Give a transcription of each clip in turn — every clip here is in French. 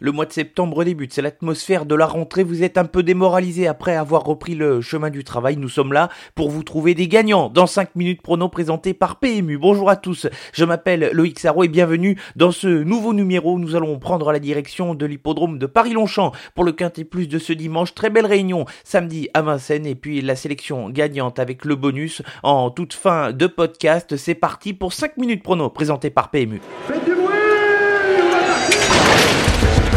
Le mois de septembre débute, c'est l'atmosphère de la rentrée, vous êtes un peu démoralisé après avoir repris le chemin du travail. Nous sommes là pour vous trouver des gagnants dans 5 minutes prono présentés par PMU. Bonjour à tous, je m'appelle Loïc Sarro et bienvenue dans ce nouveau numéro. Nous allons prendre la direction de l'hippodrome de Paris-Longchamp pour le Quintet Plus de ce dimanche. Très belle réunion samedi à Vincennes et puis la sélection gagnante avec le bonus en toute fin de podcast. C'est parti pour 5 minutes prono présentés par PMU.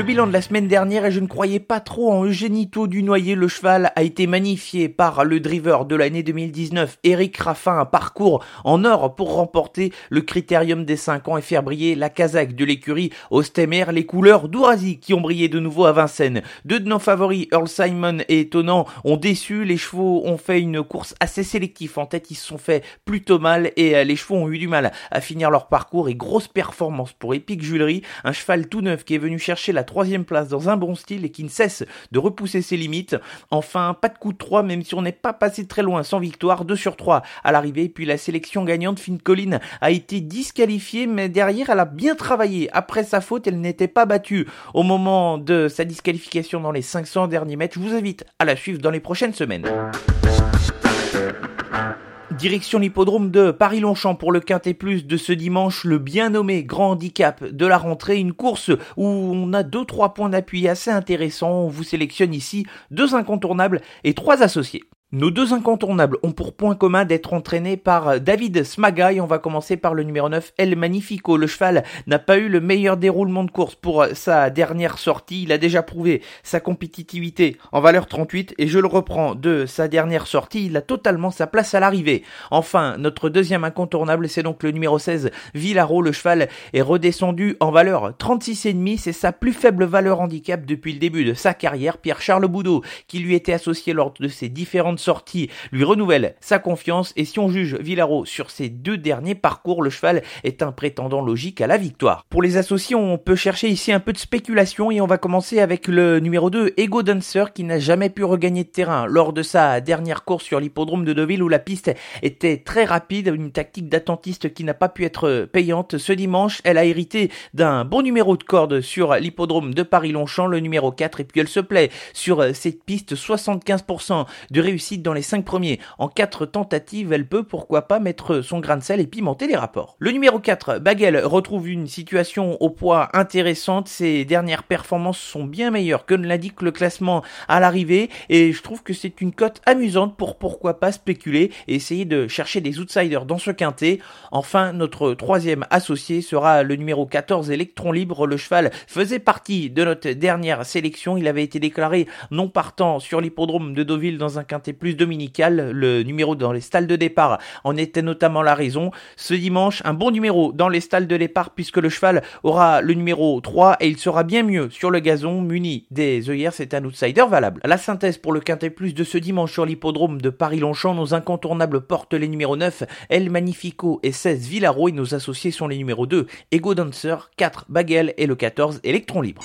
Le bilan de la semaine dernière et je ne croyais pas trop en Eugénito du Noyer. Le cheval a été magnifié par le driver de l'année 2019, Eric Raffin, un parcours en or pour remporter le critérium des 5 ans et faire briller la casaque de l'écurie Ostemer, les couleurs d'Ourazi qui ont brillé de nouveau à Vincennes. Deux de nos favoris, Earl Simon et Étonnant, ont déçu. Les chevaux ont fait une course assez sélective. En tête, ils se sont fait plutôt mal et euh, les chevaux ont eu du mal à finir leur parcours et grosse performance pour Epic Julery, un cheval tout neuf qui est venu chercher la troisième place dans un bon style et qui ne cesse de repousser ses limites. Enfin, pas de coup de 3, même si on n'est pas passé très loin sans victoire, 2 sur 3 à l'arrivée. Puis la sélection gagnante, Finn Collin, a été disqualifiée, mais derrière, elle a bien travaillé. Après sa faute, elle n'était pas battue au moment de sa disqualification dans les 500 derniers mètres. Je vous invite à la suivre dans les prochaines semaines. Direction l'hippodrome de Paris-Longchamp pour le Quintet de ce dimanche, le bien nommé Grand Handicap de la rentrée, une course où on a deux trois points d'appui assez intéressants. On vous sélectionne ici deux incontournables et trois associés. Nos deux incontournables ont pour point commun d'être entraînés par David Smagaï. On va commencer par le numéro 9, El Magnifico. Le cheval n'a pas eu le meilleur déroulement de course pour sa dernière sortie. Il a déjà prouvé sa compétitivité en valeur 38 et je le reprends de sa dernière sortie. Il a totalement sa place à l'arrivée. Enfin, notre deuxième incontournable, c'est donc le numéro 16, Villaro. Le cheval est redescendu en valeur 36,5. C'est sa plus faible valeur handicap depuis le début de sa carrière. Pierre-Charles Boudot, qui lui était associé lors de ses différentes sortie lui renouvelle sa confiance et si on juge Villaro sur ses deux derniers parcours, le cheval est un prétendant logique à la victoire. Pour les associés, on peut chercher ici un peu de spéculation et on va commencer avec le numéro 2, Ego Dancer, qui n'a jamais pu regagner de terrain lors de sa dernière course sur l'hippodrome de Deauville où la piste était très rapide, une tactique d'attentiste qui n'a pas pu être payante. Ce dimanche, elle a hérité d'un bon numéro de corde sur l'hippodrome de Paris-Longchamp, le numéro 4, et puis elle se plaît sur cette piste, 75% de réussite dans les 5 premiers. En 4 tentatives, elle peut pourquoi pas mettre son grain de sel et pimenter les rapports. Le numéro 4, Bagel, retrouve une situation au poids intéressante. Ses dernières performances sont bien meilleures que ne l'indique le classement à l'arrivée et je trouve que c'est une cote amusante pour pourquoi pas spéculer et essayer de chercher des outsiders dans ce quintet. Enfin, notre troisième associé sera le numéro 14, Electron Libre. Le cheval faisait partie de notre dernière sélection. Il avait été déclaré non partant sur l'hippodrome de Deauville dans un quintet plus dominical. Le numéro dans les stalles de départ en était notamment la raison. Ce dimanche, un bon numéro dans les stalles de départ puisque le cheval aura le numéro 3 et il sera bien mieux sur le gazon muni des œillères. C'est un outsider valable. La synthèse pour le quintet plus de ce dimanche sur l'hippodrome de Paris-Longchamp, nos incontournables portent les numéros 9, El Magnifico et 16 Villaro et nos associés sont les numéros 2, Ego Dancer, 4 Bagel et le 14 Electron Libre.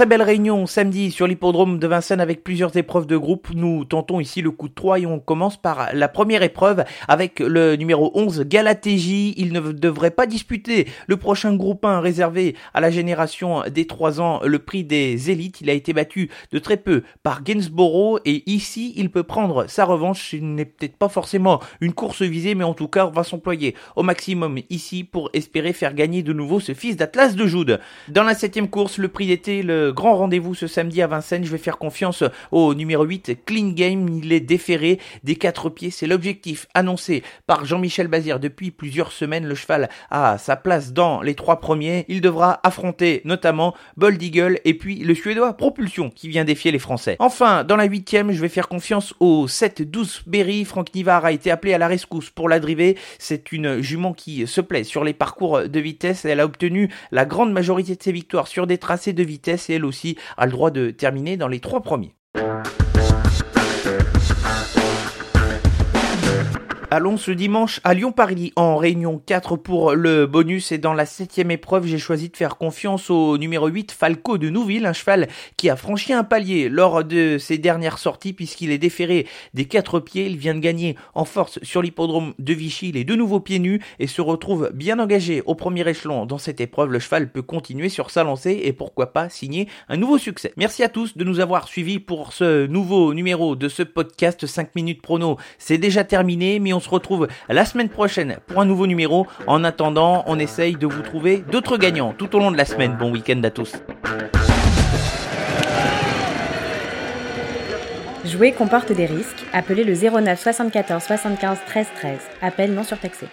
Très belle réunion samedi sur l'hippodrome de Vincennes avec plusieurs épreuves de groupe. Nous tentons ici le coup de 3 et on commence par la première épreuve avec le numéro 11 Galatégie. Il ne devrait pas disputer le prochain groupe 1 réservé à la génération des 3 ans, le prix des élites. Il a été battu de très peu par Gainsborough et ici il peut prendre sa revanche. Ce n'est peut-être pas forcément une course visée mais en tout cas on va s'employer au maximum ici pour espérer faire gagner de nouveau ce fils d'Atlas de Joude. Dans la septième course, le prix d'été, le grand rendez-vous ce samedi à Vincennes. Je vais faire confiance au numéro 8, Clean Game. Il est déféré des quatre pieds. C'est l'objectif annoncé par Jean-Michel Bazir depuis plusieurs semaines. Le cheval a sa place dans les trois premiers. Il devra affronter notamment Bold Eagle et puis le Suédois Propulsion qui vient défier les Français. Enfin, dans la huitième, je vais faire confiance au 7-12 Berry. Franck Nivard a été appelé à la rescousse pour la driver. C'est une jument qui se plaît sur les parcours de vitesse. Elle a obtenu la grande majorité de ses victoires sur des tracés de vitesse et aussi a le droit de terminer dans les trois premiers. Allons ce dimanche à Lyon-Paris en réunion 4 pour le bonus et dans la septième épreuve j'ai choisi de faire confiance au numéro 8 Falco de Nouville, un cheval qui a franchi un palier lors de ses dernières sorties puisqu'il est déféré des quatre pieds, il vient de gagner en force sur l'hippodrome de Vichy les deux nouveaux pieds nus et se retrouve bien engagé au premier échelon dans cette épreuve, le cheval peut continuer sur sa lancée et pourquoi pas signer un nouveau succès. Merci à tous de nous avoir suivis pour ce nouveau numéro de ce podcast 5 minutes prono. C'est déjà terminé mais on on se retrouve la semaine prochaine pour un nouveau numéro. En attendant, on essaye de vous trouver d'autres gagnants tout au long de la semaine. Bon week-end à tous. Jouer comporte des risques. Appelez le 09 74 75 13 13. Appel non surtaxé.